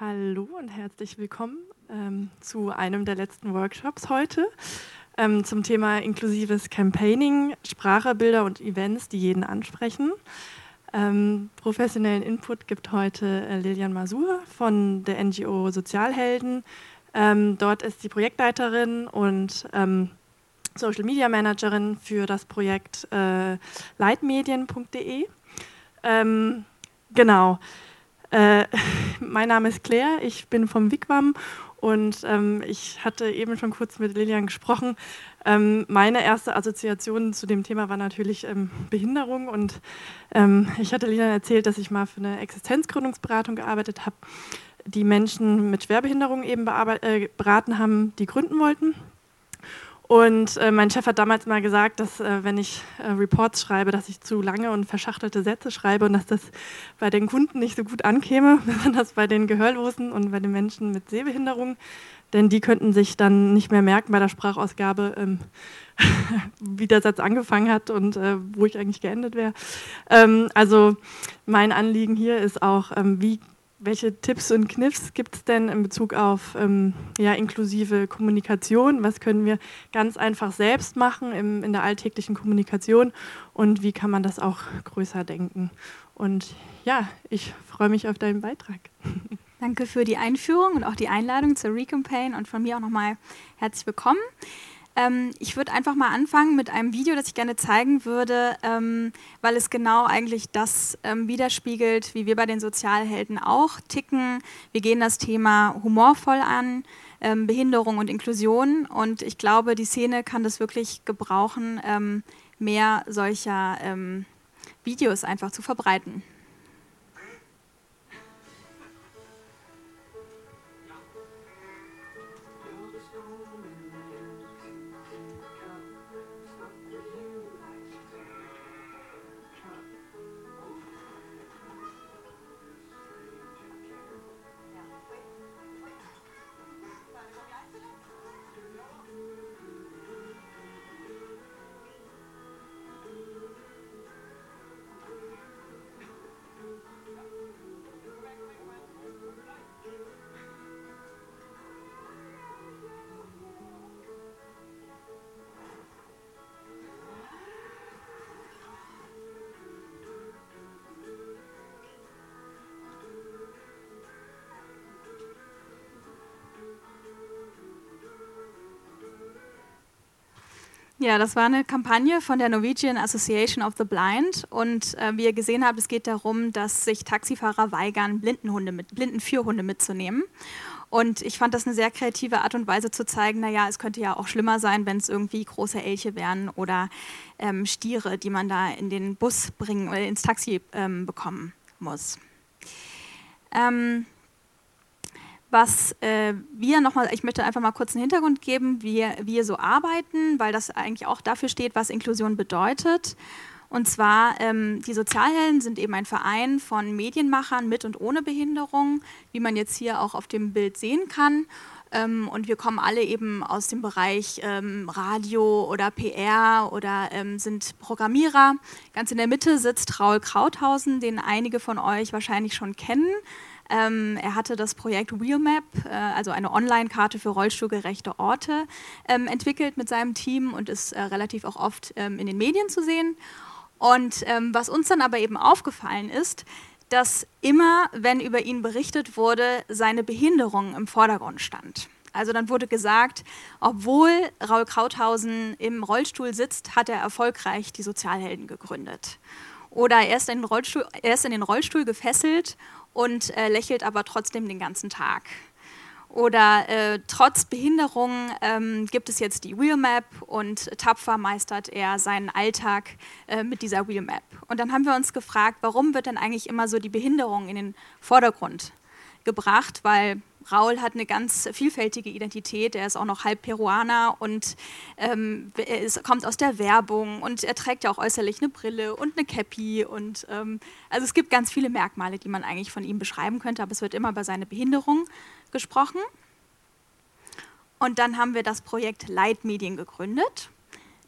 Hallo und herzlich willkommen ähm, zu einem der letzten Workshops heute ähm, zum Thema inklusives Campaigning, Sprache, Bilder und Events, die jeden ansprechen. Ähm, professionellen Input gibt heute äh, Lilian Masur von der NGO Sozialhelden. Ähm, dort ist sie Projektleiterin und ähm, Social Media Managerin für das Projekt äh, leitmedien.de. Ähm, genau. Äh, mein Name ist Claire, ich bin vom WIGWAM und ähm, ich hatte eben schon kurz mit Lilian gesprochen. Ähm, meine erste Assoziation zu dem Thema war natürlich ähm, Behinderung und ähm, ich hatte Lilian erzählt, dass ich mal für eine Existenzgründungsberatung gearbeitet habe, die Menschen mit Schwerbehinderung eben äh, beraten haben, die gründen wollten. Und äh, mein Chef hat damals mal gesagt, dass äh, wenn ich äh, Reports schreibe, dass ich zu lange und verschachtelte Sätze schreibe und dass das bei den Kunden nicht so gut ankäme, besonders bei den Gehörlosen und bei den Menschen mit Sehbehinderung. Denn die könnten sich dann nicht mehr merken bei der Sprachausgabe, ähm, wie der Satz angefangen hat und äh, wo ich eigentlich geendet wäre. Ähm, also mein Anliegen hier ist auch, ähm, wie welche Tipps und Kniffs gibt es denn in Bezug auf ähm, ja, inklusive Kommunikation? Was können wir ganz einfach selbst machen im, in der alltäglichen Kommunikation und wie kann man das auch größer denken? Und ja, ich freue mich auf deinen Beitrag. Danke für die Einführung und auch die Einladung zur Recampaign und von mir auch nochmal herzlich willkommen. Ähm, ich würde einfach mal anfangen mit einem Video, das ich gerne zeigen würde, ähm, weil es genau eigentlich das ähm, widerspiegelt, wie wir bei den Sozialhelden auch ticken. Wir gehen das Thema humorvoll an, ähm, Behinderung und Inklusion und ich glaube, die Szene kann das wirklich gebrauchen, ähm, mehr solcher ähm, Videos einfach zu verbreiten. Ja, das war eine Kampagne von der Norwegian Association of the Blind und äh, wie ihr gesehen habt, es geht darum, dass sich Taxifahrer weigern, Blindenhunde mit, Blindenführhunde mitzunehmen. Und ich fand das eine sehr kreative Art und Weise zu zeigen, naja, es könnte ja auch schlimmer sein, wenn es irgendwie große Elche wären oder ähm, Stiere, die man da in den Bus bringen oder ins Taxi ähm, bekommen muss. Ähm, was äh, wir nochmal, ich möchte einfach mal kurz einen Hintergrund geben, wie wir so arbeiten, weil das eigentlich auch dafür steht, was Inklusion bedeutet. Und zwar, ähm, die Sozialhelden sind eben ein Verein von Medienmachern mit und ohne Behinderung, wie man jetzt hier auch auf dem Bild sehen kann. Ähm, und wir kommen alle eben aus dem Bereich ähm, Radio oder PR oder ähm, sind Programmierer. Ganz in der Mitte sitzt Raul Krauthausen, den einige von euch wahrscheinlich schon kennen. Ähm, er hatte das Projekt Wheelmap, äh, also eine Online-Karte für rollstuhlgerechte Orte, ähm, entwickelt mit seinem Team und ist äh, relativ auch oft ähm, in den Medien zu sehen. Und ähm, was uns dann aber eben aufgefallen ist, dass immer, wenn über ihn berichtet wurde, seine Behinderung im Vordergrund stand. Also dann wurde gesagt, obwohl Raul Krauthausen im Rollstuhl sitzt, hat er erfolgreich die Sozialhelden gegründet. Oder er ist in den Rollstuhl, er ist in den Rollstuhl gefesselt und äh, lächelt aber trotzdem den ganzen Tag. Oder äh, trotz Behinderung ähm, gibt es jetzt die Wheelmap und tapfer meistert er seinen Alltag äh, mit dieser Wheelmap. Und dann haben wir uns gefragt, warum wird denn eigentlich immer so die Behinderung in den Vordergrund gebracht? Weil Raul hat eine ganz vielfältige Identität. Er ist auch noch halb Peruaner und ähm, er kommt aus der Werbung und er trägt ja auch äußerlich eine Brille und eine Cappy. Und, ähm, also es gibt ganz viele Merkmale, die man eigentlich von ihm beschreiben könnte, aber es wird immer über seine Behinderung gesprochen. Und dann haben wir das Projekt Leitmedien gegründet.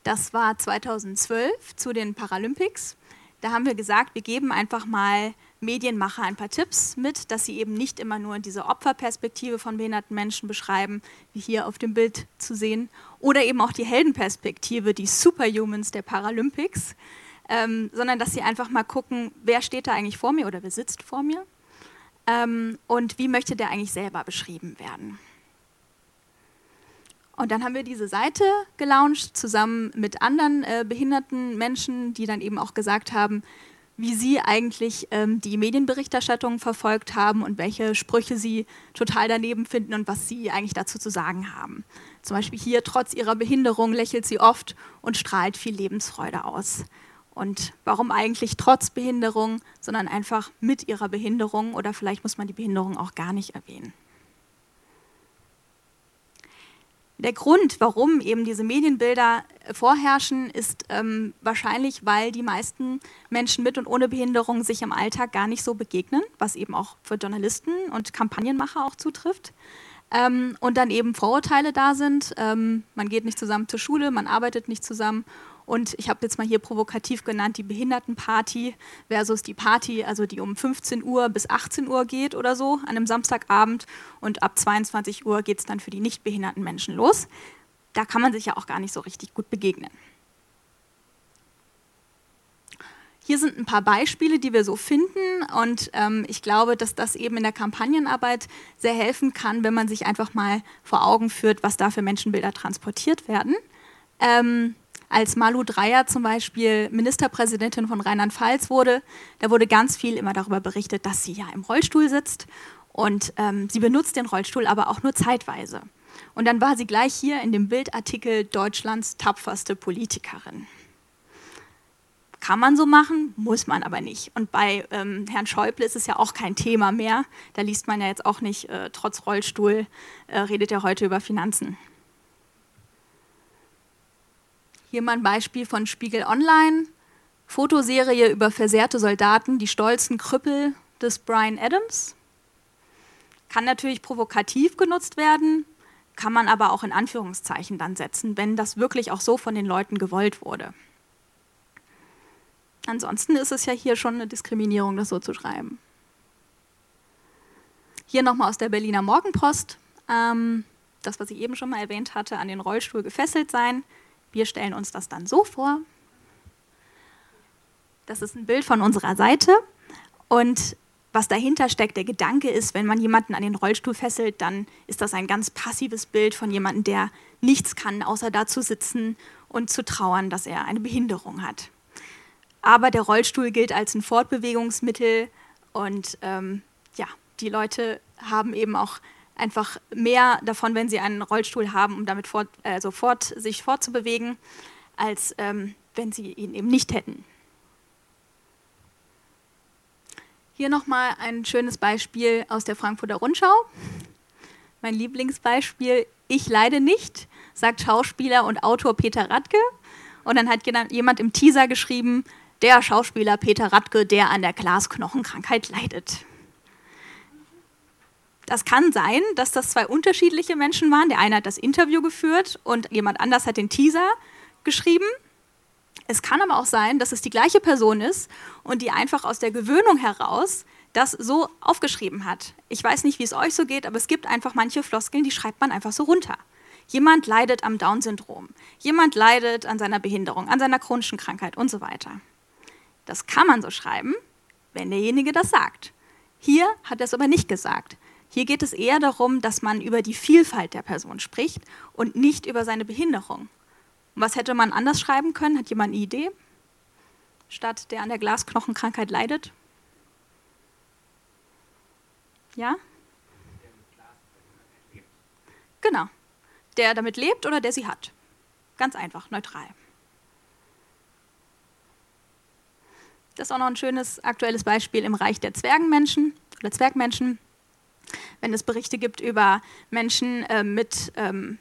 Das war 2012 zu den Paralympics. Da haben wir gesagt, wir geben einfach mal Medienmacher ein paar Tipps mit, dass sie eben nicht immer nur diese Opferperspektive von behinderten Menschen beschreiben, wie hier auf dem Bild zu sehen, oder eben auch die Heldenperspektive, die Superhumans der Paralympics, ähm, sondern dass sie einfach mal gucken, wer steht da eigentlich vor mir oder wer sitzt vor mir ähm, und wie möchte der eigentlich selber beschrieben werden. Und dann haben wir diese Seite gelauncht, zusammen mit anderen äh, behinderten Menschen, die dann eben auch gesagt haben, wie sie eigentlich ähm, die Medienberichterstattung verfolgt haben und welche Sprüche sie total daneben finden und was sie eigentlich dazu zu sagen haben. Zum Beispiel hier, trotz ihrer Behinderung lächelt sie oft und strahlt viel Lebensfreude aus. Und warum eigentlich trotz Behinderung, sondern einfach mit ihrer Behinderung oder vielleicht muss man die Behinderung auch gar nicht erwähnen. Der Grund, warum eben diese Medienbilder vorherrschen, ist ähm, wahrscheinlich, weil die meisten Menschen mit und ohne Behinderung sich im Alltag gar nicht so begegnen, was eben auch für Journalisten und Kampagnenmacher auch zutrifft. Ähm, und dann eben Vorurteile da sind. Ähm, man geht nicht zusammen zur Schule, man arbeitet nicht zusammen und ich habe jetzt mal hier provokativ genannt die Behindertenparty versus die Party, also die um 15 Uhr bis 18 Uhr geht oder so an einem Samstagabend. Und ab 22 Uhr geht es dann für die nicht behinderten Menschen los. Da kann man sich ja auch gar nicht so richtig gut begegnen. Hier sind ein paar Beispiele, die wir so finden und ähm, ich glaube, dass das eben in der Kampagnenarbeit sehr helfen kann, wenn man sich einfach mal vor Augen führt, was da für Menschenbilder transportiert werden. Ähm, als Malu Dreyer zum Beispiel Ministerpräsidentin von Rheinland-Pfalz wurde, da wurde ganz viel immer darüber berichtet, dass sie ja im Rollstuhl sitzt und ähm, sie benutzt den Rollstuhl aber auch nur zeitweise. Und dann war sie gleich hier in dem Bildartikel Deutschlands tapferste Politikerin. Kann man so machen, muss man aber nicht. Und bei ähm, Herrn Schäuble ist es ja auch kein Thema mehr. Da liest man ja jetzt auch nicht, äh, trotz Rollstuhl äh, redet er heute über Finanzen. Hier mal ein Beispiel von Spiegel Online. Fotoserie über versehrte Soldaten, die stolzen Krüppel des Brian Adams. Kann natürlich provokativ genutzt werden, kann man aber auch in Anführungszeichen dann setzen, wenn das wirklich auch so von den Leuten gewollt wurde. Ansonsten ist es ja hier schon eine Diskriminierung, das so zu schreiben. Hier nochmal aus der Berliner Morgenpost. Ähm, das, was ich eben schon mal erwähnt hatte, an den Rollstuhl gefesselt sein. Wir stellen uns das dann so vor. Das ist ein Bild von unserer Seite. Und was dahinter steckt, der Gedanke ist, wenn man jemanden an den Rollstuhl fesselt, dann ist das ein ganz passives Bild von jemandem, der nichts kann, außer da zu sitzen und zu trauern, dass er eine Behinderung hat. Aber der Rollstuhl gilt als ein Fortbewegungsmittel und ähm, ja, die Leute haben eben auch einfach mehr davon, wenn sie einen Rollstuhl haben, um damit fort, äh, sofort sich fortzubewegen, als ähm, wenn sie ihn eben nicht hätten. Hier nochmal ein schönes Beispiel aus der Frankfurter Rundschau. Mein Lieblingsbeispiel, ich leide nicht, sagt Schauspieler und Autor Peter Radke. Und dann hat jemand im Teaser geschrieben, der Schauspieler Peter Radke, der an der Glasknochenkrankheit leidet. Das kann sein, dass das zwei unterschiedliche Menschen waren. Der eine hat das Interview geführt und jemand anders hat den Teaser geschrieben. Es kann aber auch sein, dass es die gleiche Person ist und die einfach aus der Gewöhnung heraus das so aufgeschrieben hat. Ich weiß nicht, wie es euch so geht, aber es gibt einfach manche Floskeln, die schreibt man einfach so runter. Jemand leidet am Down-Syndrom, jemand leidet an seiner Behinderung, an seiner chronischen Krankheit und so weiter. Das kann man so schreiben, wenn derjenige das sagt. Hier hat er es aber nicht gesagt. Hier geht es eher darum, dass man über die Vielfalt der Person spricht und nicht über seine Behinderung. was hätte man anders schreiben können? Hat jemand eine Idee? Statt der an der Glasknochenkrankheit leidet? Ja? Genau. Der damit lebt oder der sie hat. Ganz einfach, neutral. Das ist auch noch ein schönes aktuelles Beispiel im Reich der Zwergenmenschen oder Zwergmenschen wenn es Berichte gibt über Menschen äh, mit ähm,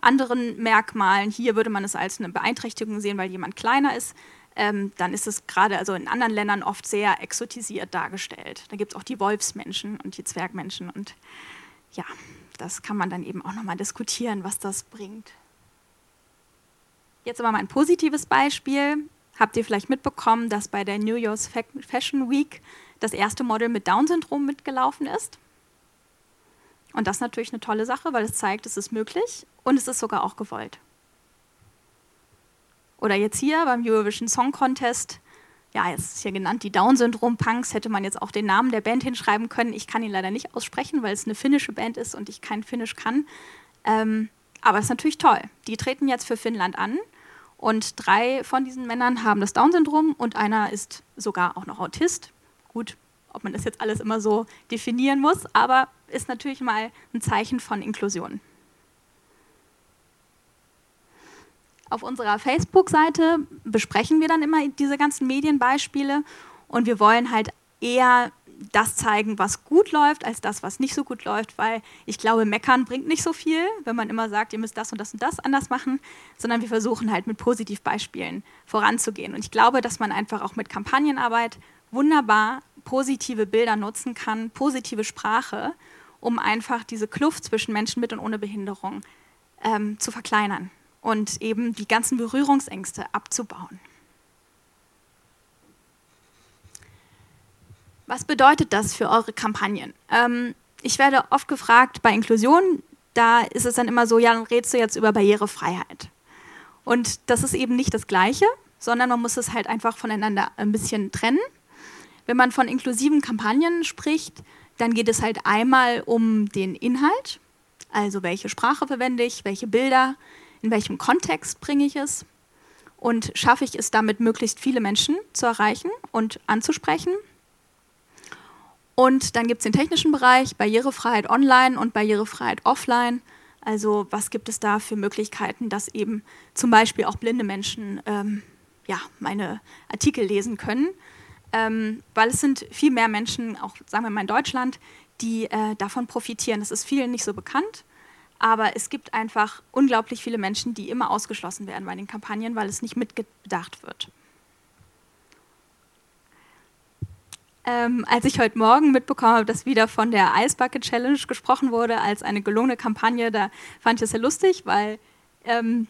anderen Merkmalen, hier würde man es als eine Beeinträchtigung sehen, weil jemand kleiner ist, ähm, dann ist es gerade also in anderen Ländern oft sehr exotisiert dargestellt. Da gibt es auch die Wolfsmenschen und die Zwergmenschen und ja, das kann man dann eben auch nochmal diskutieren, was das bringt. Jetzt aber mal ein positives Beispiel. Habt ihr vielleicht mitbekommen, dass bei der New York Fashion Week das erste Model mit Down-Syndrom mitgelaufen ist. Und das ist natürlich eine tolle Sache, weil es zeigt, es ist möglich und es ist sogar auch gewollt. Oder jetzt hier beim Eurovision Song Contest, ja, jetzt ist hier genannt die Down-Syndrom-Punks, hätte man jetzt auch den Namen der Band hinschreiben können. Ich kann ihn leider nicht aussprechen, weil es eine finnische Band ist und ich kein Finnisch kann. Ähm, aber es ist natürlich toll. Die treten jetzt für Finnland an und drei von diesen Männern haben das Down-Syndrom und einer ist sogar auch noch Autist. Gut, ob man das jetzt alles immer so definieren muss, aber ist natürlich mal ein Zeichen von Inklusion. Auf unserer Facebook-Seite besprechen wir dann immer diese ganzen Medienbeispiele und wir wollen halt eher das zeigen, was gut läuft, als das, was nicht so gut läuft, weil ich glaube, meckern bringt nicht so viel, wenn man immer sagt, ihr müsst das und das und das anders machen, sondern wir versuchen halt mit Positivbeispielen voranzugehen. Und ich glaube, dass man einfach auch mit Kampagnenarbeit wunderbar positive Bilder nutzen kann, positive Sprache, um einfach diese Kluft zwischen Menschen mit und ohne Behinderung ähm, zu verkleinern und eben die ganzen Berührungsängste abzubauen. Was bedeutet das für eure Kampagnen? Ähm, ich werde oft gefragt bei Inklusion, da ist es dann immer so, ja, dann redest du jetzt über Barrierefreiheit. Und das ist eben nicht das Gleiche, sondern man muss es halt einfach voneinander ein bisschen trennen. Wenn man von inklusiven Kampagnen spricht, dann geht es halt einmal um den Inhalt, also welche Sprache verwende ich, welche Bilder, in welchem Kontext bringe ich es und schaffe ich es damit, möglichst viele Menschen zu erreichen und anzusprechen. Und dann gibt es den technischen Bereich, Barrierefreiheit online und Barrierefreiheit offline. Also was gibt es da für Möglichkeiten, dass eben zum Beispiel auch blinde Menschen ähm, ja, meine Artikel lesen können. Ähm, weil es sind viel mehr Menschen, auch sagen wir mal in Deutschland, die äh, davon profitieren. Das ist vielen nicht so bekannt, aber es gibt einfach unglaublich viele Menschen, die immer ausgeschlossen werden bei den Kampagnen, weil es nicht mitgedacht wird. Ähm, als ich heute Morgen mitbekommen habe, dass wieder von der Ice Bucket Challenge gesprochen wurde als eine gelungene Kampagne, da fand ich es sehr lustig, weil ähm,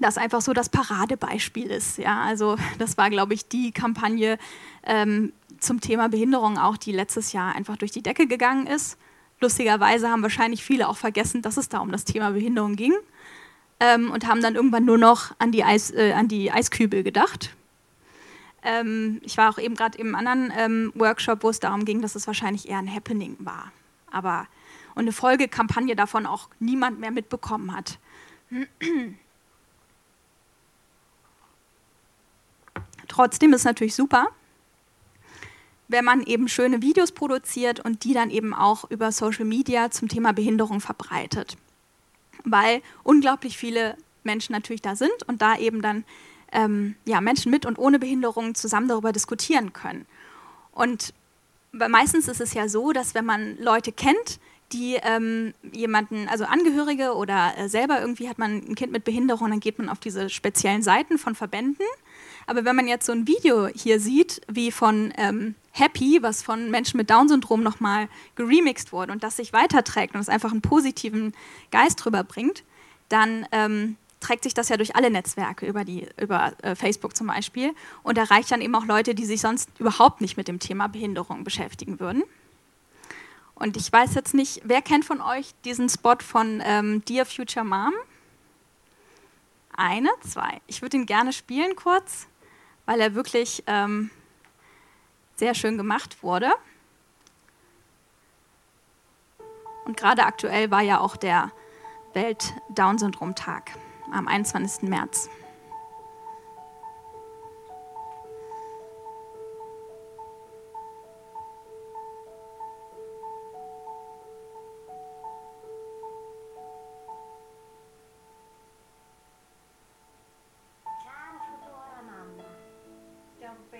das einfach so das Paradebeispiel ist. Ja? Also das war, glaube ich, die Kampagne ähm, zum Thema Behinderung auch, die letztes Jahr einfach durch die Decke gegangen ist. Lustigerweise haben wahrscheinlich viele auch vergessen, dass es da um das Thema Behinderung ging ähm, und haben dann irgendwann nur noch an die, Eis, äh, an die Eiskübel gedacht ähm, ich war auch eben gerade im anderen ähm, Workshop, wo es darum ging, dass es wahrscheinlich eher ein Happening war. Aber und eine Folgekampagne davon auch niemand mehr mitbekommen hat. Trotzdem ist natürlich super, wenn man eben schöne Videos produziert und die dann eben auch über Social Media zum Thema Behinderung verbreitet. Weil unglaublich viele Menschen natürlich da sind und da eben dann ähm, ja, Menschen mit und ohne Behinderung zusammen darüber diskutieren können. Und meistens ist es ja so, dass wenn man Leute kennt, die ähm, jemanden, also Angehörige oder äh, selber irgendwie hat man ein Kind mit Behinderung, dann geht man auf diese speziellen Seiten von Verbänden. Aber wenn man jetzt so ein Video hier sieht, wie von ähm, Happy, was von Menschen mit Down-Syndrom nochmal geremixed wurde und das sich weiterträgt und es einfach einen positiven Geist rüberbringt, dann ähm, trägt sich das ja durch alle Netzwerke, über, die, über äh, Facebook zum Beispiel, und erreicht dann eben auch Leute, die sich sonst überhaupt nicht mit dem Thema Behinderung beschäftigen würden. Und ich weiß jetzt nicht, wer kennt von euch diesen Spot von ähm, Dear Future Mom? Eine, zwei. Ich würde ihn gerne spielen kurz, weil er wirklich ähm, sehr schön gemacht wurde. Und gerade aktuell war ja auch der Welt-Down-Syndrom-Tag am 21. März.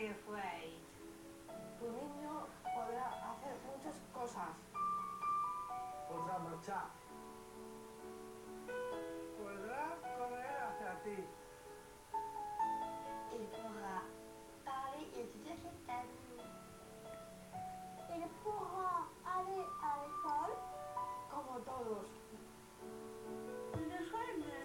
que fue. Tu niño podrá hacer muchas cosas. Podrá marchar. Podrá correr hacia ti. Il pourra parler y te dire que t'aimes. Il pourra aller como todos. Le soir même.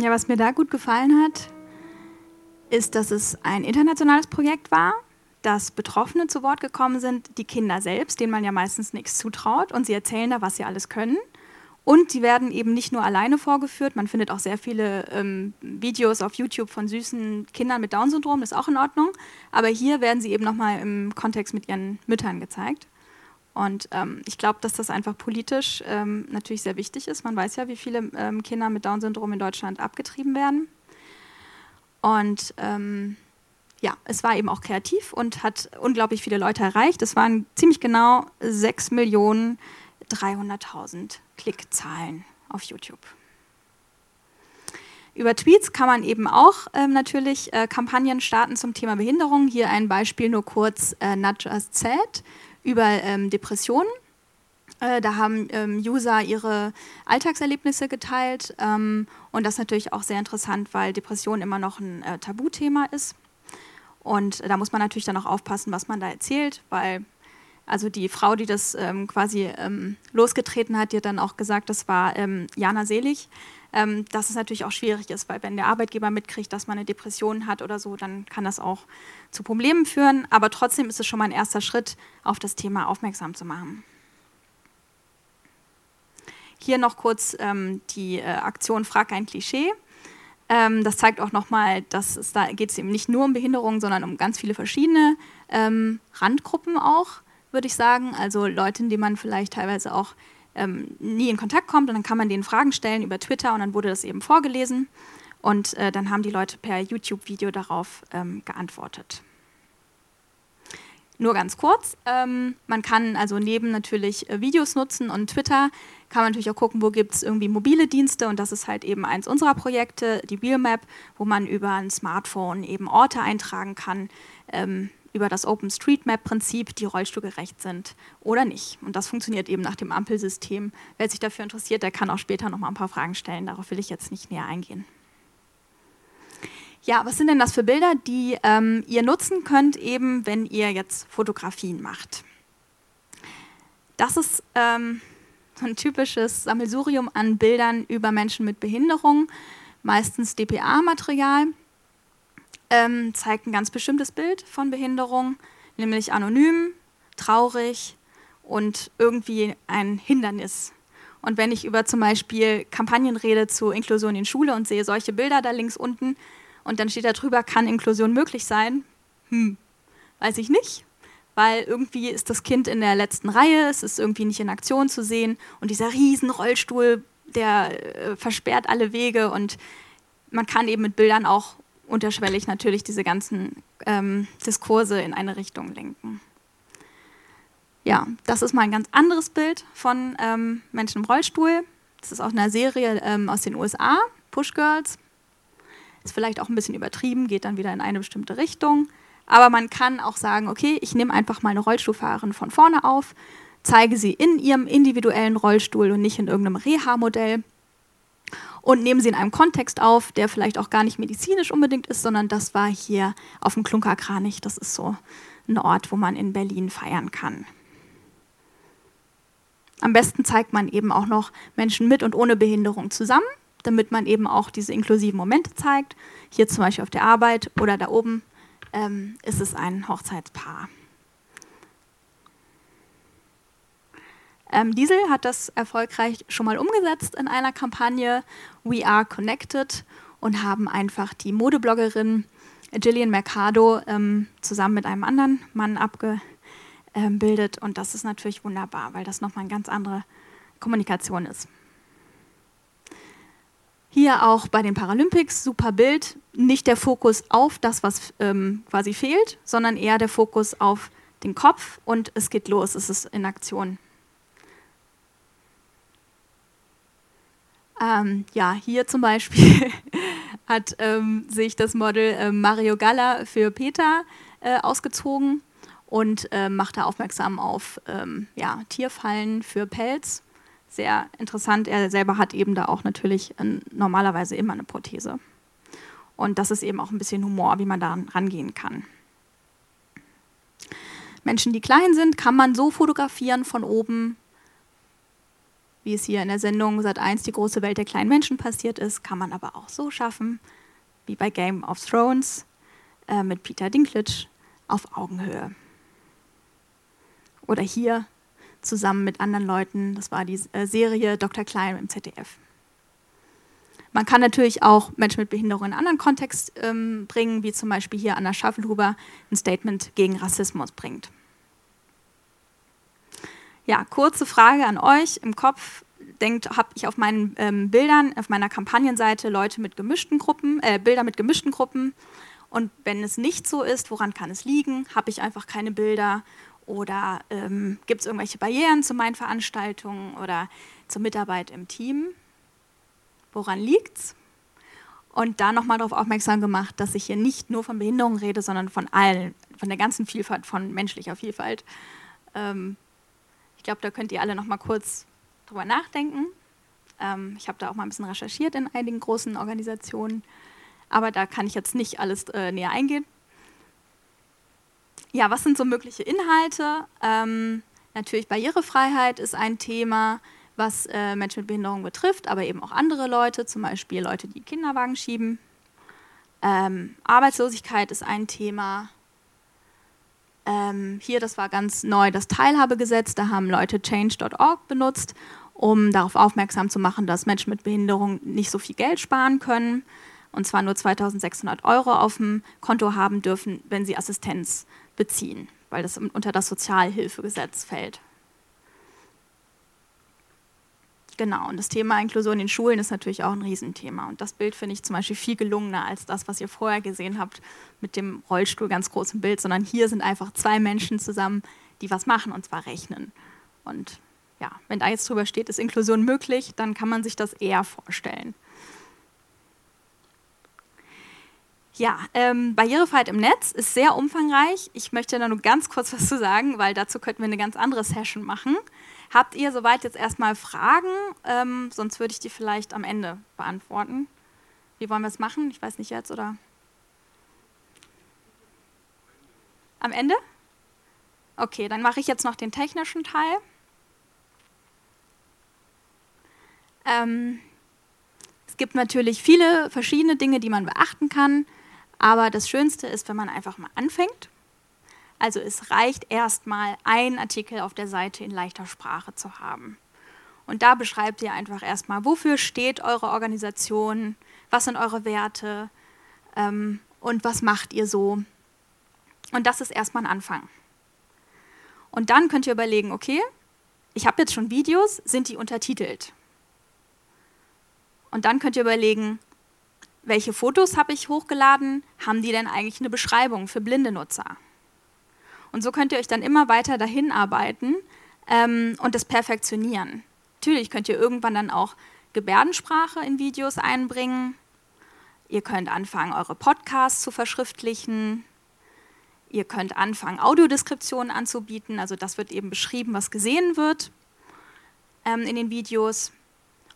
Ja, was mir da gut gefallen hat, ist, dass es ein internationales Projekt war, dass Betroffene zu Wort gekommen sind, die Kinder selbst, denen man ja meistens nichts zutraut, und sie erzählen da, was sie alles können. Und die werden eben nicht nur alleine vorgeführt, man findet auch sehr viele ähm, Videos auf YouTube von süßen Kindern mit Down-Syndrom, das ist auch in Ordnung. Aber hier werden sie eben nochmal im Kontext mit ihren Müttern gezeigt. Und ähm, ich glaube, dass das einfach politisch ähm, natürlich sehr wichtig ist. Man weiß ja, wie viele ähm, Kinder mit Down-Syndrom in Deutschland abgetrieben werden. Und ähm, ja, es war eben auch kreativ und hat unglaublich viele Leute erreicht. Es waren ziemlich genau 6 Millionen 300.000 Klickzahlen auf YouTube. Über Tweets kann man eben auch ähm, natürlich äh, Kampagnen starten zum Thema Behinderung. Hier ein Beispiel nur kurz, äh, Not Just Sad, über ähm, Depressionen. Äh, da haben ähm, User ihre Alltagserlebnisse geteilt ähm, und das ist natürlich auch sehr interessant, weil Depression immer noch ein äh, Tabuthema ist. Und da muss man natürlich dann auch aufpassen, was man da erzählt, weil also die Frau, die das ähm, quasi ähm, losgetreten hat, die hat dann auch gesagt, das war ähm, Jana Selig, ähm, dass es natürlich auch schwierig ist, weil wenn der Arbeitgeber mitkriegt, dass man eine Depression hat oder so, dann kann das auch zu Problemen führen. Aber trotzdem ist es schon mal ein erster Schritt, auf das Thema aufmerksam zu machen. Hier noch kurz ähm, die äh, Aktion Frag ein Klischee. Ähm, das zeigt auch nochmal, dass es da geht es eben nicht nur um Behinderung, sondern um ganz viele verschiedene ähm, Randgruppen auch, würde ich sagen. Also Leute, denen man vielleicht teilweise auch ähm, nie in Kontakt kommt und dann kann man denen Fragen stellen über Twitter und dann wurde das eben vorgelesen und äh, dann haben die Leute per YouTube-Video darauf ähm, geantwortet. Nur ganz kurz, ähm, man kann also neben natürlich äh, Videos nutzen und Twitter, kann man natürlich auch gucken, wo gibt es irgendwie mobile Dienste und das ist halt eben eins unserer Projekte, die Wheelmap, wo man über ein Smartphone eben Orte eintragen kann, ähm, über das OpenStreetMap-Prinzip, die rollstuhlgerecht sind oder nicht. Und das funktioniert eben nach dem Ampelsystem. Wer sich dafür interessiert, der kann auch später noch mal ein paar Fragen stellen. Darauf will ich jetzt nicht näher eingehen. Ja, was sind denn das für Bilder, die ähm, ihr nutzen könnt, eben wenn ihr jetzt Fotografien macht? Das ist ähm, so ein typisches Sammelsurium an Bildern über Menschen mit Behinderung, meistens DPA-Material ähm, zeigt ein ganz bestimmtes Bild von Behinderung, nämlich anonym, traurig und irgendwie ein Hindernis. Und wenn ich über zum Beispiel Kampagnen rede zu Inklusion in Schule und sehe solche Bilder da links unten und dann steht da drüber, kann Inklusion möglich sein? Hm, weiß ich nicht, weil irgendwie ist das Kind in der letzten Reihe, es ist irgendwie nicht in Aktion zu sehen und dieser riesen Rollstuhl, der äh, versperrt alle Wege und man kann eben mit Bildern auch unterschwellig natürlich diese ganzen ähm, Diskurse in eine Richtung lenken. Ja, das ist mal ein ganz anderes Bild von ähm, Menschen im Rollstuhl. Das ist aus einer Serie ähm, aus den USA, Push Girls. Ist vielleicht auch ein bisschen übertrieben, geht dann wieder in eine bestimmte Richtung. Aber man kann auch sagen, okay, ich nehme einfach mal eine Rollstuhlfahrerin von vorne auf, zeige sie in ihrem individuellen Rollstuhl und nicht in irgendeinem Reha-Modell und nehmen sie in einem Kontext auf, der vielleicht auch gar nicht medizinisch unbedingt ist, sondern das war hier auf dem Klunkerkranich. Das ist so ein Ort, wo man in Berlin feiern kann. Am besten zeigt man eben auch noch Menschen mit und ohne Behinderung zusammen. damit man eben auch diese inklusiven Momente zeigt. Hier zum Beispiel auf der Arbeit oder da oben ähm, ist es ein Hochzeitspaar. Ähm, Diesel hat das erfolgreich schon mal umgesetzt in einer Kampagne We Are Connected und haben einfach die Modebloggerin Gillian Mercado ähm, zusammen mit einem anderen Mann abgebildet. Und das ist natürlich wunderbar, weil das nochmal eine ganz andere Kommunikation ist. Hier auch bei den Paralympics, super Bild, nicht der Fokus auf das, was ähm, quasi fehlt, sondern eher der Fokus auf den Kopf und es geht los, es ist in Aktion. Ähm, ja, hier zum Beispiel hat ähm, sich das Model äh, Mario Galla für Peter äh, ausgezogen und äh, macht da aufmerksam auf ähm, ja, Tierfallen für Pelz. Sehr interessant. Er selber hat eben da auch natürlich normalerweise immer eine Prothese. Und das ist eben auch ein bisschen Humor, wie man da rangehen kann. Menschen, die klein sind, kann man so fotografieren von oben, wie es hier in der Sendung Sat 1 die große Welt der kleinen Menschen passiert ist, kann man aber auch so schaffen, wie bei Game of Thrones äh, mit Peter Dinklage auf Augenhöhe. Oder hier zusammen mit anderen Leuten, das war die äh, Serie Dr. Klein im ZDF. Man kann natürlich auch Menschen mit Behinderung in einen anderen Kontext ähm, bringen, wie zum Beispiel hier Anna Schaffelhuber ein Statement gegen Rassismus bringt. Ja, kurze Frage an euch im Kopf. Denkt, habe ich auf meinen ähm, Bildern, auf meiner Kampagnenseite Leute mit gemischten Gruppen, äh, Bilder mit gemischten Gruppen. Und wenn es nicht so ist, woran kann es liegen? Habe ich einfach keine Bilder? Oder ähm, gibt es irgendwelche Barrieren zu meinen Veranstaltungen oder zur Mitarbeit im Team? Woran liegt es? Und da nochmal darauf aufmerksam gemacht, dass ich hier nicht nur von Behinderung rede, sondern von allen, von der ganzen Vielfalt, von menschlicher Vielfalt. Ähm, glaube, da könnt ihr alle noch mal kurz drüber nachdenken. Ähm, ich habe da auch mal ein bisschen recherchiert in einigen großen Organisationen, aber da kann ich jetzt nicht alles äh, näher eingehen. Ja, was sind so mögliche Inhalte? Ähm, natürlich Barrierefreiheit ist ein Thema, was äh, Menschen mit Behinderung betrifft, aber eben auch andere Leute, zum Beispiel Leute, die Kinderwagen schieben. Ähm, Arbeitslosigkeit ist ein Thema. Ähm, hier, das war ganz neu, das Teilhabegesetz. Da haben Leute change.org benutzt, um darauf aufmerksam zu machen, dass Menschen mit Behinderung nicht so viel Geld sparen können. Und zwar nur 2600 Euro auf dem Konto haben dürfen, wenn sie Assistenz beziehen, weil das unter das Sozialhilfegesetz fällt. Genau, und das Thema Inklusion in Schulen ist natürlich auch ein Riesenthema. Und das Bild finde ich zum Beispiel viel gelungener als das, was ihr vorher gesehen habt mit dem Rollstuhl ganz großen Bild, sondern hier sind einfach zwei Menschen zusammen, die was machen und zwar rechnen. Und ja, wenn da jetzt drüber steht, ist Inklusion möglich, dann kann man sich das eher vorstellen. Ja, ähm, Barrierefreiheit im Netz ist sehr umfangreich. Ich möchte da nur ganz kurz was zu sagen, weil dazu könnten wir eine ganz andere Session machen. Habt ihr soweit jetzt erstmal Fragen? Ähm, sonst würde ich die vielleicht am Ende beantworten. Wie wollen wir es machen? Ich weiß nicht jetzt, oder? Am Ende? Okay, dann mache ich jetzt noch den technischen Teil. Ähm, es gibt natürlich viele verschiedene Dinge, die man beachten kann, aber das Schönste ist, wenn man einfach mal anfängt also es reicht erstmal, einen Artikel auf der Seite in leichter Sprache zu haben. Und da beschreibt ihr einfach erstmal, wofür steht eure Organisation, was sind eure Werte ähm, und was macht ihr so. Und das ist erstmal ein Anfang. Und dann könnt ihr überlegen, okay, ich habe jetzt schon Videos, sind die untertitelt? Und dann könnt ihr überlegen, welche Fotos habe ich hochgeladen? Haben die denn eigentlich eine Beschreibung für blinde Nutzer? Und so könnt ihr euch dann immer weiter dahin arbeiten ähm, und das perfektionieren. Natürlich könnt ihr irgendwann dann auch Gebärdensprache in Videos einbringen. Ihr könnt anfangen, eure Podcasts zu verschriftlichen. Ihr könnt anfangen, Audiodeskriptionen anzubieten. Also das wird eben beschrieben, was gesehen wird ähm, in den Videos.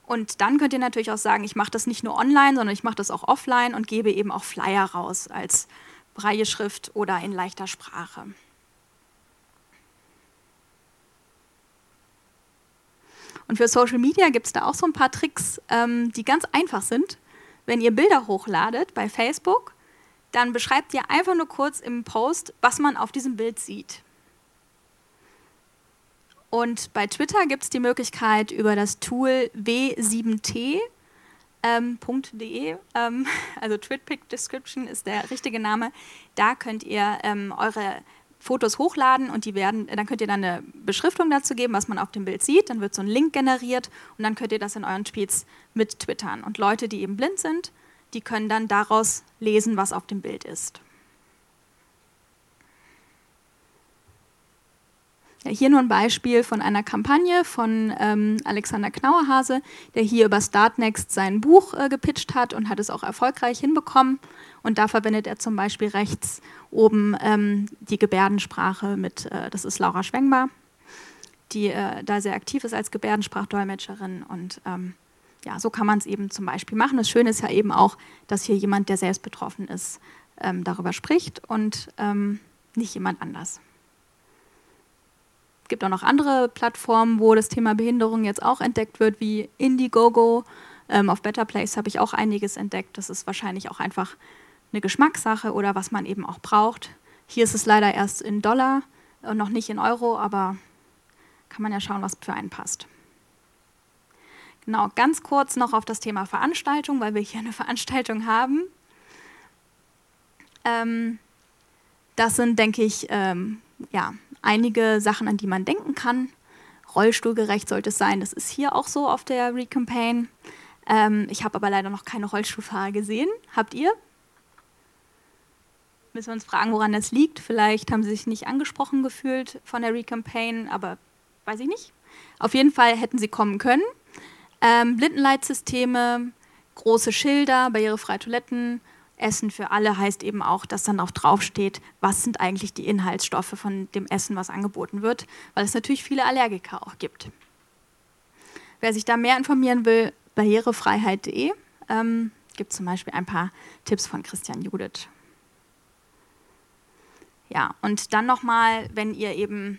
Und dann könnt ihr natürlich auch sagen, ich mache das nicht nur online, sondern ich mache das auch offline und gebe eben auch Flyer raus als Breieschrift oder in leichter Sprache. Und für Social Media gibt es da auch so ein paar Tricks, ähm, die ganz einfach sind. Wenn ihr Bilder hochladet bei Facebook, dann beschreibt ihr einfach nur kurz im Post, was man auf diesem Bild sieht. Und bei Twitter gibt es die Möglichkeit über das Tool w7t.de, ähm, ähm, also TwitPic Description ist der richtige Name. Da könnt ihr ähm, eure Fotos hochladen und die werden, dann könnt ihr dann eine Beschriftung dazu geben, was man auf dem Bild sieht. Dann wird so ein Link generiert und dann könnt ihr das in euren Tweets mit twittern. Und Leute, die eben blind sind, die können dann daraus lesen, was auf dem Bild ist. Ja, hier nur ein Beispiel von einer Kampagne von ähm, Alexander Knauerhase, der hier über Startnext sein Buch äh, gepitcht hat und hat es auch erfolgreich hinbekommen. Und da verwendet er zum Beispiel rechts oben ähm, die Gebärdensprache mit, äh, das ist Laura Schwengbar, die äh, da sehr aktiv ist als Gebärdensprachdolmetscherin. Und ähm, ja, so kann man es eben zum Beispiel machen. Das Schöne ist ja eben auch, dass hier jemand, der selbst betroffen ist, ähm, darüber spricht und ähm, nicht jemand anders. Es gibt auch noch andere Plattformen, wo das Thema Behinderung jetzt auch entdeckt wird, wie Indiegogo. Ähm, auf Better Place habe ich auch einiges entdeckt. Das ist wahrscheinlich auch einfach eine Geschmackssache oder was man eben auch braucht. Hier ist es leider erst in Dollar und noch nicht in Euro, aber kann man ja schauen, was für einen passt. Genau, ganz kurz noch auf das Thema Veranstaltung, weil wir hier eine Veranstaltung haben. Ähm, das sind, denke ich, ähm, ja, einige Sachen, an die man denken kann. Rollstuhlgerecht sollte es sein. Das ist hier auch so auf der Recampaign. Ähm, ich habe aber leider noch keine Rollstuhlfahrer gesehen. Habt ihr? Müssen wir uns fragen, woran das liegt. Vielleicht haben sie sich nicht angesprochen gefühlt von der Recampaign, aber weiß ich nicht. Auf jeden Fall hätten sie kommen können. Ähm, Blindenleitsysteme, große Schilder, barrierefreie Toiletten, Essen für alle heißt eben auch, dass dann auch draufsteht, was sind eigentlich die Inhaltsstoffe von dem Essen, was angeboten wird, weil es natürlich viele Allergiker auch gibt. Wer sich da mehr informieren will, barrierefreiheit.de ähm, gibt zum Beispiel ein paar Tipps von Christian Judith. Ja, und dann nochmal, wenn ihr eben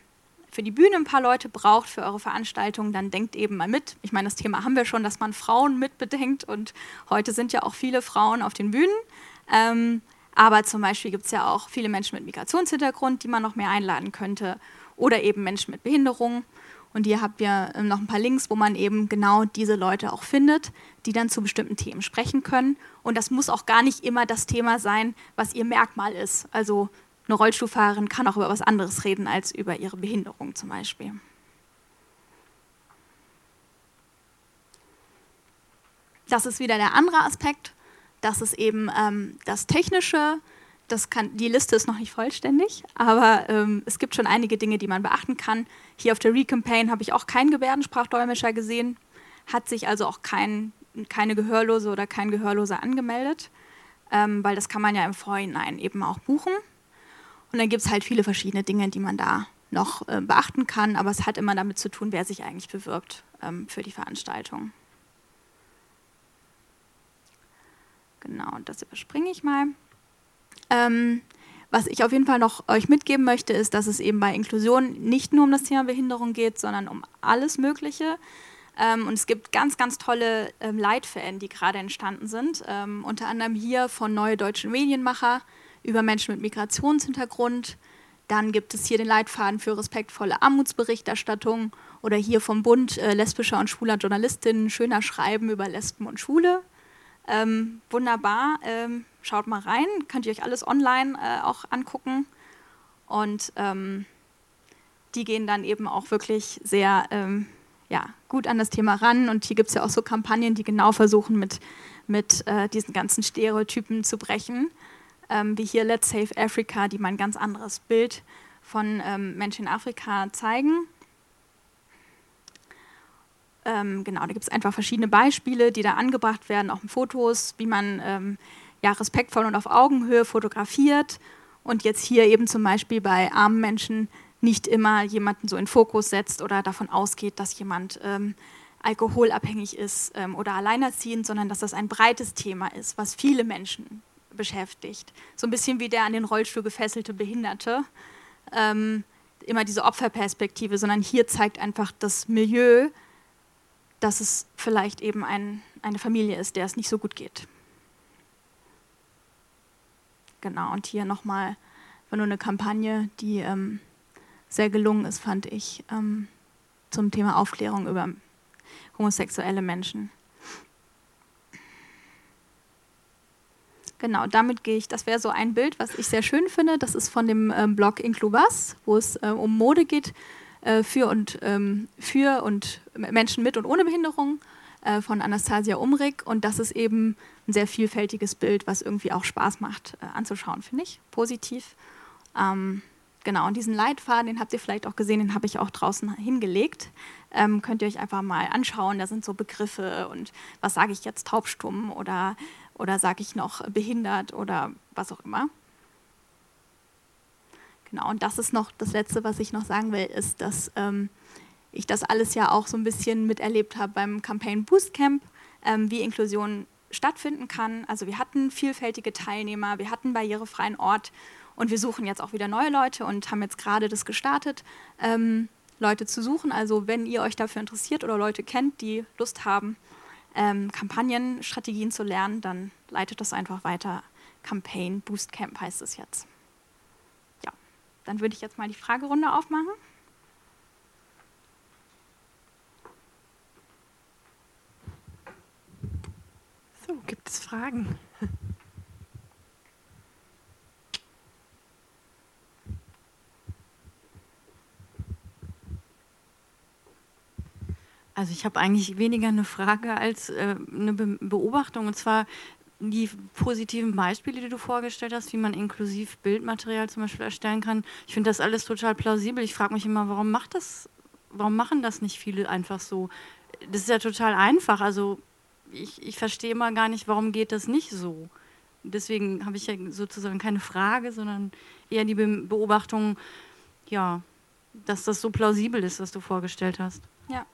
für die Bühne ein paar Leute braucht für eure Veranstaltung, dann denkt eben mal mit. Ich meine, das Thema haben wir schon, dass man Frauen mitbedenkt und heute sind ja auch viele Frauen auf den Bühnen. Ähm, aber zum Beispiel gibt es ja auch viele Menschen mit Migrationshintergrund, die man noch mehr einladen könnte oder eben Menschen mit Behinderung. Und hier habt ihr ähm, noch ein paar Links, wo man eben genau diese Leute auch findet, die dann zu bestimmten Themen sprechen können. Und das muss auch gar nicht immer das Thema sein, was ihr Merkmal ist. Also eine Rollstuhlfahrerin kann auch über was anderes reden als über ihre Behinderung zum Beispiel. Das ist wieder der andere Aspekt. Das ist eben ähm, das Technische. Das kann, die Liste ist noch nicht vollständig, aber ähm, es gibt schon einige Dinge, die man beachten kann. Hier auf der Recampaign habe ich auch keinen Gebärdensprachdolmetscher gesehen, hat sich also auch kein, keine Gehörlose oder kein Gehörloser angemeldet, ähm, weil das kann man ja im Vorhinein eben auch buchen. Und dann gibt es halt viele verschiedene Dinge, die man da noch äh, beachten kann, aber es hat immer damit zu tun, wer sich eigentlich bewirbt ähm, für die Veranstaltung. Genau, das überspringe ich mal. Ähm, was ich auf jeden Fall noch euch mitgeben möchte, ist, dass es eben bei Inklusion nicht nur um das Thema Behinderung geht, sondern um alles Mögliche. Ähm, und es gibt ganz, ganz tolle ähm, Leitfäden, die gerade entstanden sind. Ähm, unter anderem hier von Neue Deutschen Medienmacher, über Menschen mit Migrationshintergrund. Dann gibt es hier den Leitfaden für respektvolle Armutsberichterstattung oder hier vom Bund äh, lesbischer und schwuler Journalistinnen schöner Schreiben über Lesben und Schwule. Ähm, wunderbar, ähm, schaut mal rein, könnt ihr euch alles online äh, auch angucken. Und ähm, die gehen dann eben auch wirklich sehr ähm, ja, gut an das Thema ran. Und hier gibt es ja auch so Kampagnen, die genau versuchen, mit, mit äh, diesen ganzen Stereotypen zu brechen ähm, wie hier Let's Save Africa, die mal ein ganz anderes Bild von ähm, Menschen in Afrika zeigen. Ähm, genau, da gibt es einfach verschiedene Beispiele, die da angebracht werden, auch mit Fotos, wie man ähm, ja, respektvoll und auf Augenhöhe fotografiert und jetzt hier eben zum Beispiel bei armen Menschen nicht immer jemanden so in Fokus setzt oder davon ausgeht, dass jemand ähm, alkoholabhängig ist ähm, oder alleinerziehend, sondern dass das ein breites Thema ist, was viele Menschen beschäftigt. So ein bisschen wie der an den Rollstuhl gefesselte Behinderte. Ähm, immer diese Opferperspektive, sondern hier zeigt einfach das Milieu dass es vielleicht eben ein, eine Familie ist, der es nicht so gut geht. Genau, und hier nochmal nur eine Kampagne, die ähm, sehr gelungen ist, fand ich, ähm, zum Thema Aufklärung über homosexuelle Menschen. Genau, damit gehe ich, das wäre so ein Bild, was ich sehr schön finde. Das ist von dem ähm, Blog Incluvas, wo es äh, um Mode geht äh, für, und, ähm, für und Menschen mit und ohne Behinderung äh, von Anastasia Umrig. Und das ist eben ein sehr vielfältiges Bild, was irgendwie auch Spaß macht äh, anzuschauen, finde ich. Positiv. Ähm, genau, und diesen Leitfaden, den habt ihr vielleicht auch gesehen, den habe ich auch draußen hingelegt. Ähm, könnt ihr euch einfach mal anschauen. Da sind so Begriffe und was sage ich jetzt, taubstumm oder oder sage ich noch behindert oder was auch immer. Genau, und das ist noch das Letzte, was ich noch sagen will, ist, dass ähm, ich das alles ja auch so ein bisschen miterlebt habe beim Campaign Boost Camp, ähm, wie Inklusion stattfinden kann. Also wir hatten vielfältige Teilnehmer, wir hatten barrierefreien Ort und wir suchen jetzt auch wieder neue Leute und haben jetzt gerade das gestartet, ähm, Leute zu suchen. Also wenn ihr euch dafür interessiert oder Leute kennt, die Lust haben, ähm, Kampagnenstrategien zu lernen, dann leitet das einfach weiter. Campaign Boost Camp heißt es jetzt. Ja, dann würde ich jetzt mal die Fragerunde aufmachen. So, gibt es Fragen? Also ich habe eigentlich weniger eine Frage als äh, eine Be Beobachtung. Und zwar die positiven Beispiele, die du vorgestellt hast, wie man inklusiv Bildmaterial zum Beispiel erstellen kann. Ich finde das alles total plausibel. Ich frage mich immer, warum macht das, warum machen das nicht viele einfach so? Das ist ja total einfach. Also ich, ich verstehe immer gar nicht, warum geht das nicht so. Deswegen habe ich ja sozusagen keine Frage, sondern eher die Be Beobachtung, ja, dass das so plausibel ist, was du vorgestellt hast. Ja.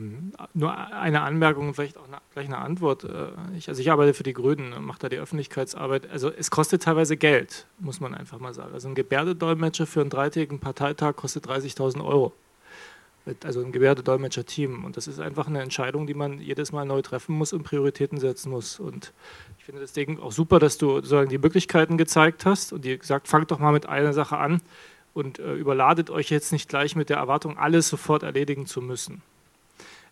Ähm, nur eine Anmerkung und vielleicht auch gleich eine Antwort. Äh, ich, also ich arbeite für die Grünen, und mache da die Öffentlichkeitsarbeit. Also es kostet teilweise Geld, muss man einfach mal sagen. Also ein Gebärdedolmetscher für einen dreitägigen Parteitag kostet 30.000 Euro. Also ein Gebärdedolmetscher-Team. Und das ist einfach eine Entscheidung, die man jedes Mal neu treffen muss und Prioritäten setzen muss. Und ich finde deswegen auch super, dass du sozusagen die Möglichkeiten gezeigt hast und dir gesagt, fangt doch mal mit einer Sache an und äh, überladet euch jetzt nicht gleich mit der Erwartung, alles sofort erledigen zu müssen.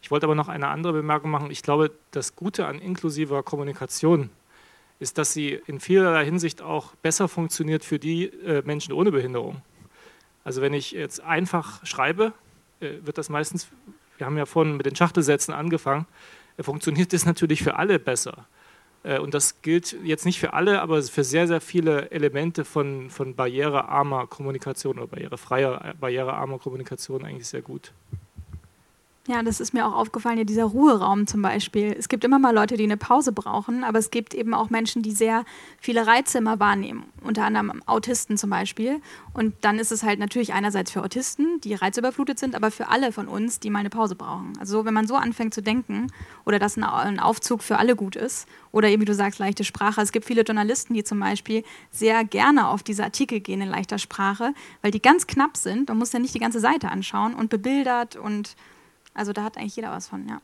Ich wollte aber noch eine andere Bemerkung machen. Ich glaube, das Gute an inklusiver Kommunikation ist, dass sie in vielerlei Hinsicht auch besser funktioniert für die äh, Menschen ohne Behinderung. Also wenn ich jetzt einfach schreibe, äh, wird das meistens, wir haben ja vorhin mit den Schachtelsätzen angefangen, äh, funktioniert das natürlich für alle besser. Äh, und das gilt jetzt nicht für alle, aber für sehr, sehr viele Elemente von, von barrierearmer Kommunikation oder barrierefreier, äh, barrierearmer Kommunikation eigentlich sehr gut. Ja, das ist mir auch aufgefallen, ja, dieser Ruheraum zum Beispiel. Es gibt immer mal Leute, die eine Pause brauchen, aber es gibt eben auch Menschen, die sehr viele Reize immer wahrnehmen, unter anderem Autisten zum Beispiel. Und dann ist es halt natürlich einerseits für Autisten, die reizüberflutet sind, aber für alle von uns, die mal eine Pause brauchen. Also wenn man so anfängt zu denken oder dass ein Aufzug für alle gut ist oder eben, wie du sagst, leichte Sprache. Es gibt viele Journalisten, die zum Beispiel sehr gerne auf diese Artikel gehen in leichter Sprache, weil die ganz knapp sind. Man muss ja nicht die ganze Seite anschauen und bebildert und also da hat eigentlich jeder was von, ja.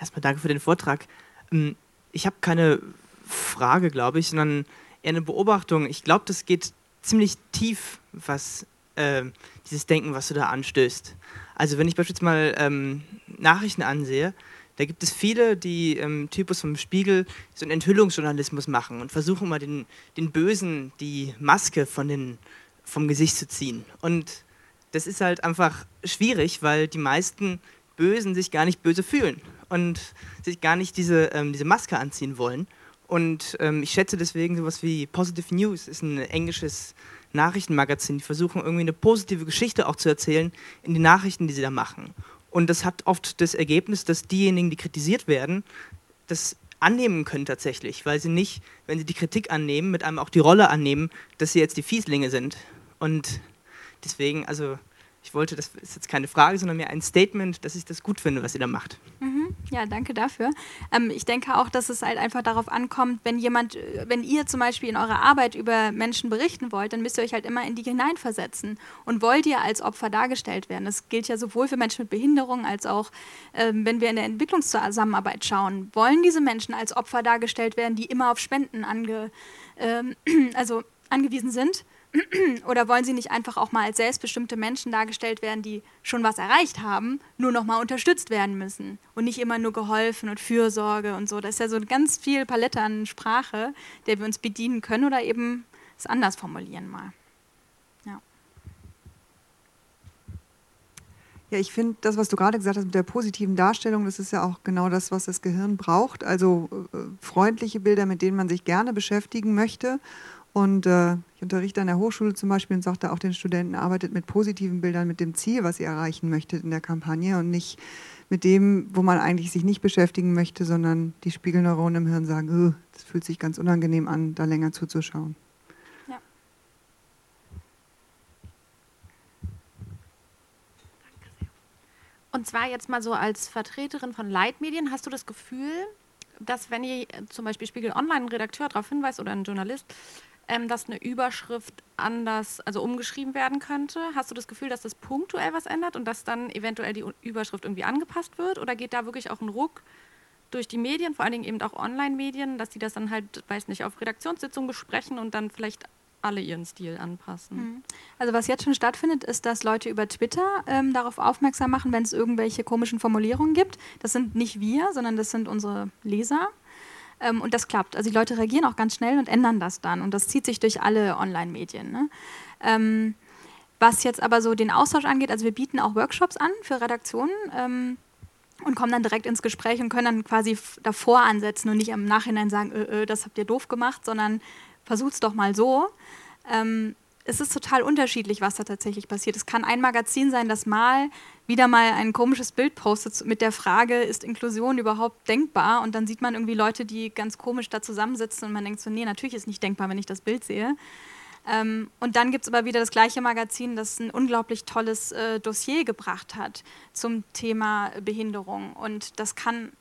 Erstmal danke für den Vortrag. Ähm, ich habe keine Frage, glaube ich, sondern eher eine Beobachtung. Ich glaube, das geht ziemlich tief, was äh, dieses Denken, was du da anstößt. Also wenn ich beispielsweise mal ähm, Nachrichten ansehe, da gibt es viele, die im Typus vom Spiegel so einen Enthüllungsjournalismus machen und versuchen mal den, den Bösen die Maske von den, vom Gesicht zu ziehen. Und das ist halt einfach schwierig, weil die meisten Bösen sich gar nicht böse fühlen und sich gar nicht diese, ähm, diese Maske anziehen wollen. Und ähm, ich schätze deswegen sowas wie Positive News ist ein englisches Nachrichtenmagazin. Die versuchen irgendwie eine positive Geschichte auch zu erzählen in den Nachrichten, die sie da machen. Und das hat oft das Ergebnis, dass diejenigen, die kritisiert werden, das annehmen können tatsächlich, weil sie nicht, wenn sie die Kritik annehmen, mit einem auch die Rolle annehmen, dass sie jetzt die Fieslinge sind. Und deswegen, also ich wollte, das ist jetzt keine Frage, sondern mehr ein Statement, dass ich das gut finde, was ihr da macht. Mhm. Ja, danke dafür. Ähm, ich denke auch, dass es halt einfach darauf ankommt, wenn jemand, äh, wenn ihr zum Beispiel in eurer Arbeit über Menschen berichten wollt, dann müsst ihr euch halt immer in die hineinversetzen. Und wollt ihr als Opfer dargestellt werden? Das gilt ja sowohl für Menschen mit Behinderung als auch, ähm, wenn wir in der Entwicklungszusammenarbeit schauen. Wollen diese Menschen als Opfer dargestellt werden, die immer auf Spenden ange, ähm, also angewiesen sind? Oder wollen sie nicht einfach auch mal als selbstbestimmte Menschen dargestellt werden, die schon was erreicht haben, nur noch mal unterstützt werden müssen und nicht immer nur geholfen und Fürsorge und so. Das ist ja so ganz viel Palette an Sprache, der wir uns bedienen können oder eben es anders formulieren mal. Ja. Ja, ich finde das, was du gerade gesagt hast mit der positiven Darstellung, das ist ja auch genau das, was das Gehirn braucht. Also äh, freundliche Bilder, mit denen man sich gerne beschäftigen möchte und äh, ich unterrichte an der Hochschule zum Beispiel und sagte auch den Studenten, arbeitet mit positiven Bildern, mit dem Ziel, was ihr erreichen möchtet in der Kampagne und nicht mit dem, wo man eigentlich sich nicht beschäftigen möchte, sondern die Spiegelneuronen im Hirn sagen, das fühlt sich ganz unangenehm an, da länger zuzuschauen. Ja. Und zwar jetzt mal so als Vertreterin von Leitmedien, hast du das Gefühl, dass wenn ihr zum Beispiel Spiegel Online einen Redakteur darauf hinweist oder ein Journalist, ähm, dass eine Überschrift anders, also umgeschrieben werden könnte? Hast du das Gefühl, dass das punktuell was ändert und dass dann eventuell die Überschrift irgendwie angepasst wird? Oder geht da wirklich auch ein Ruck durch die Medien, vor allen Dingen eben auch Online-Medien, dass die das dann halt, weiß nicht, auf Redaktionssitzungen besprechen und dann vielleicht alle ihren Stil anpassen. Mhm. Also was jetzt schon stattfindet, ist, dass Leute über Twitter ähm, darauf aufmerksam machen, wenn es irgendwelche komischen Formulierungen gibt. Das sind nicht wir, sondern das sind unsere Leser. Ähm, und das klappt. Also die Leute reagieren auch ganz schnell und ändern das dann. Und das zieht sich durch alle Online-Medien. Ne? Ähm, was jetzt aber so den Austausch angeht, also wir bieten auch Workshops an für Redaktionen ähm, und kommen dann direkt ins Gespräch und können dann quasi davor ansetzen und nicht im Nachhinein sagen, ö, ö, das habt ihr doof gemacht, sondern versucht es doch mal so. Ähm, es ist total unterschiedlich, was da tatsächlich passiert. Es kann ein Magazin sein, das mal wieder mal ein komisches Bild postet mit der Frage, ist Inklusion überhaupt denkbar? Und dann sieht man irgendwie Leute, die ganz komisch da zusammensitzen und man denkt so, nee, natürlich ist nicht denkbar, wenn ich das Bild sehe. Ähm, und dann gibt es aber wieder das gleiche Magazin, das ein unglaublich tolles äh, Dossier gebracht hat zum Thema Behinderung. Und das kann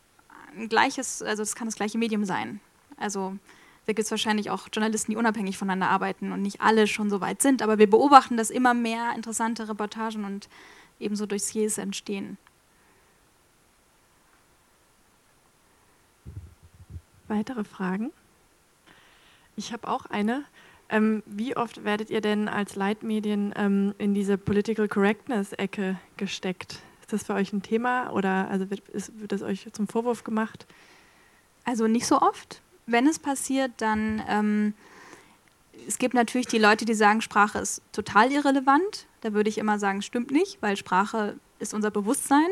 ein gleiches, also das kann das gleiche Medium sein. Also da gibt es wahrscheinlich auch Journalisten, die unabhängig voneinander arbeiten und nicht alle schon so weit sind. Aber wir beobachten, dass immer mehr interessante Reportagen und ebenso Dossiers entstehen. Weitere Fragen? Ich habe auch eine. Ähm, wie oft werdet ihr denn als Leitmedien ähm, in diese Political Correctness-Ecke gesteckt? Ist das für euch ein Thema oder also wird, ist, wird das euch zum Vorwurf gemacht? Also nicht so oft. Wenn es passiert, dann ähm, es gibt natürlich die Leute, die sagen, Sprache ist total irrelevant. Da würde ich immer sagen, stimmt nicht, weil Sprache ist unser Bewusstsein.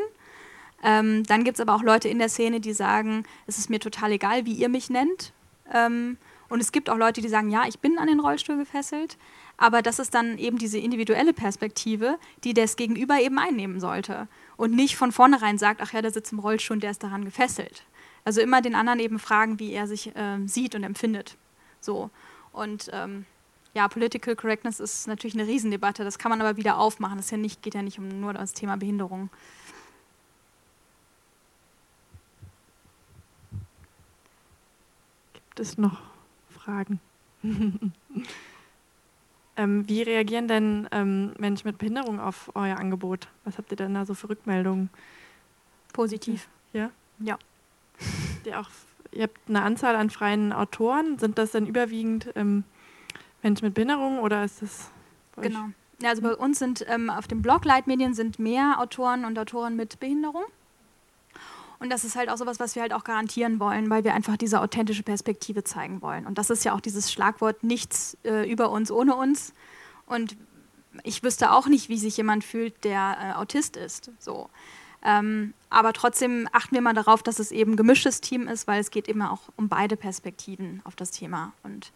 Ähm, dann gibt es aber auch Leute in der Szene, die sagen, es ist mir total egal, wie ihr mich nennt. Ähm, und es gibt auch Leute, die sagen, ja, ich bin an den Rollstuhl gefesselt. Aber das ist dann eben diese individuelle Perspektive, die das Gegenüber eben einnehmen sollte. Und nicht von vornherein sagt, ach ja, der sitzt im Rollstuhl und der ist daran gefesselt. Also immer den anderen eben fragen, wie er sich äh, sieht und empfindet. So. Und ähm, ja, Political Correctness ist natürlich eine Riesendebatte. Das kann man aber wieder aufmachen. Das ja nicht, geht ja nicht um nur das Thema Behinderung. Gibt es noch Fragen? ähm, wie reagieren denn ähm, Menschen mit Behinderung auf euer Angebot? Was habt ihr denn da so für Rückmeldungen? Positiv. Ja? Ja. Ihr, auch, ihr habt eine Anzahl an freien Autoren. Sind das denn überwiegend ähm, Menschen mit Behinderung oder ist das Genau. Ja, also bei uns sind ähm, auf dem Blog Leitmedien sind mehr Autoren und Autoren mit Behinderung. Und das ist halt auch sowas, was wir halt auch garantieren wollen, weil wir einfach diese authentische Perspektive zeigen wollen. Und das ist ja auch dieses Schlagwort nichts äh, über uns ohne uns. Und ich wüsste auch nicht, wie sich jemand fühlt, der äh, Autist ist. So. Ähm, aber trotzdem achten wir mal darauf, dass es eben gemischtes Team ist, weil es geht immer auch um beide Perspektiven auf das Thema. Und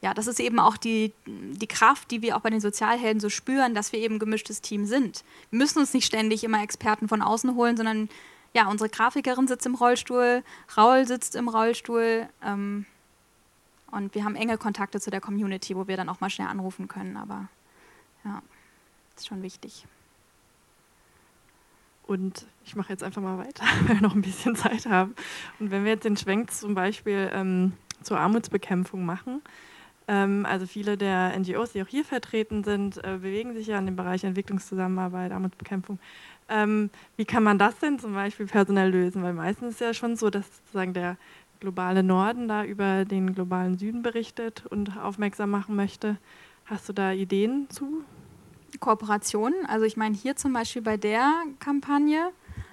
ja, das ist eben auch die, die Kraft, die wir auch bei den Sozialhelden so spüren, dass wir eben gemischtes Team sind. Wir müssen uns nicht ständig immer Experten von außen holen, sondern ja, unsere Grafikerin sitzt im Rollstuhl, Raul sitzt im Rollstuhl ähm, und wir haben enge Kontakte zu der Community, wo wir dann auch mal schnell anrufen können. Aber ja, ist schon wichtig. Und ich mache jetzt einfach mal weiter, weil wir noch ein bisschen Zeit haben. Und wenn wir jetzt den Schwenk zum Beispiel ähm, zur Armutsbekämpfung machen, ähm, also viele der NGOs, die auch hier vertreten sind, äh, bewegen sich ja in dem Bereich Entwicklungszusammenarbeit, Armutsbekämpfung. Ähm, wie kann man das denn zum Beispiel personell lösen? Weil meistens ist ja schon so, dass sozusagen der globale Norden da über den globalen Süden berichtet und aufmerksam machen möchte. Hast du da Ideen zu? Kooperationen. Also ich meine hier zum Beispiel bei der Kampagne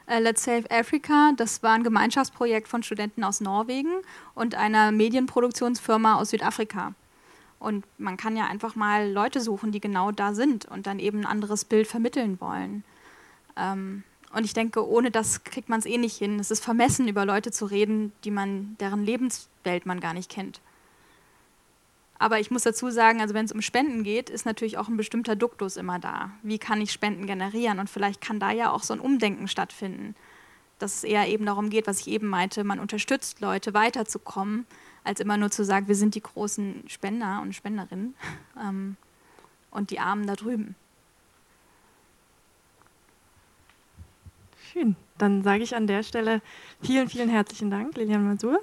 äh, Let's Save Africa, das war ein Gemeinschaftsprojekt von Studenten aus Norwegen und einer Medienproduktionsfirma aus Südafrika. Und man kann ja einfach mal Leute suchen, die genau da sind und dann eben ein anderes Bild vermitteln wollen. Ähm, und ich denke, ohne das kriegt man es eh nicht hin. Es ist vermessen, über Leute zu reden, die man, deren Lebenswelt man gar nicht kennt. Aber ich muss dazu sagen, also wenn es um Spenden geht, ist natürlich auch ein bestimmter Duktus immer da. Wie kann ich Spenden generieren? Und vielleicht kann da ja auch so ein Umdenken stattfinden, dass es eher eben darum geht, was ich eben meinte, man unterstützt Leute weiterzukommen, als immer nur zu sagen, wir sind die großen Spender und Spenderinnen ähm, und die Armen da drüben. Schön. Dann sage ich an der Stelle vielen, vielen herzlichen Dank, Lilian Masur.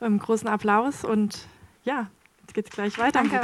Ähm, großen Applaus und ja, Jetzt geht's gleich weiter Danke.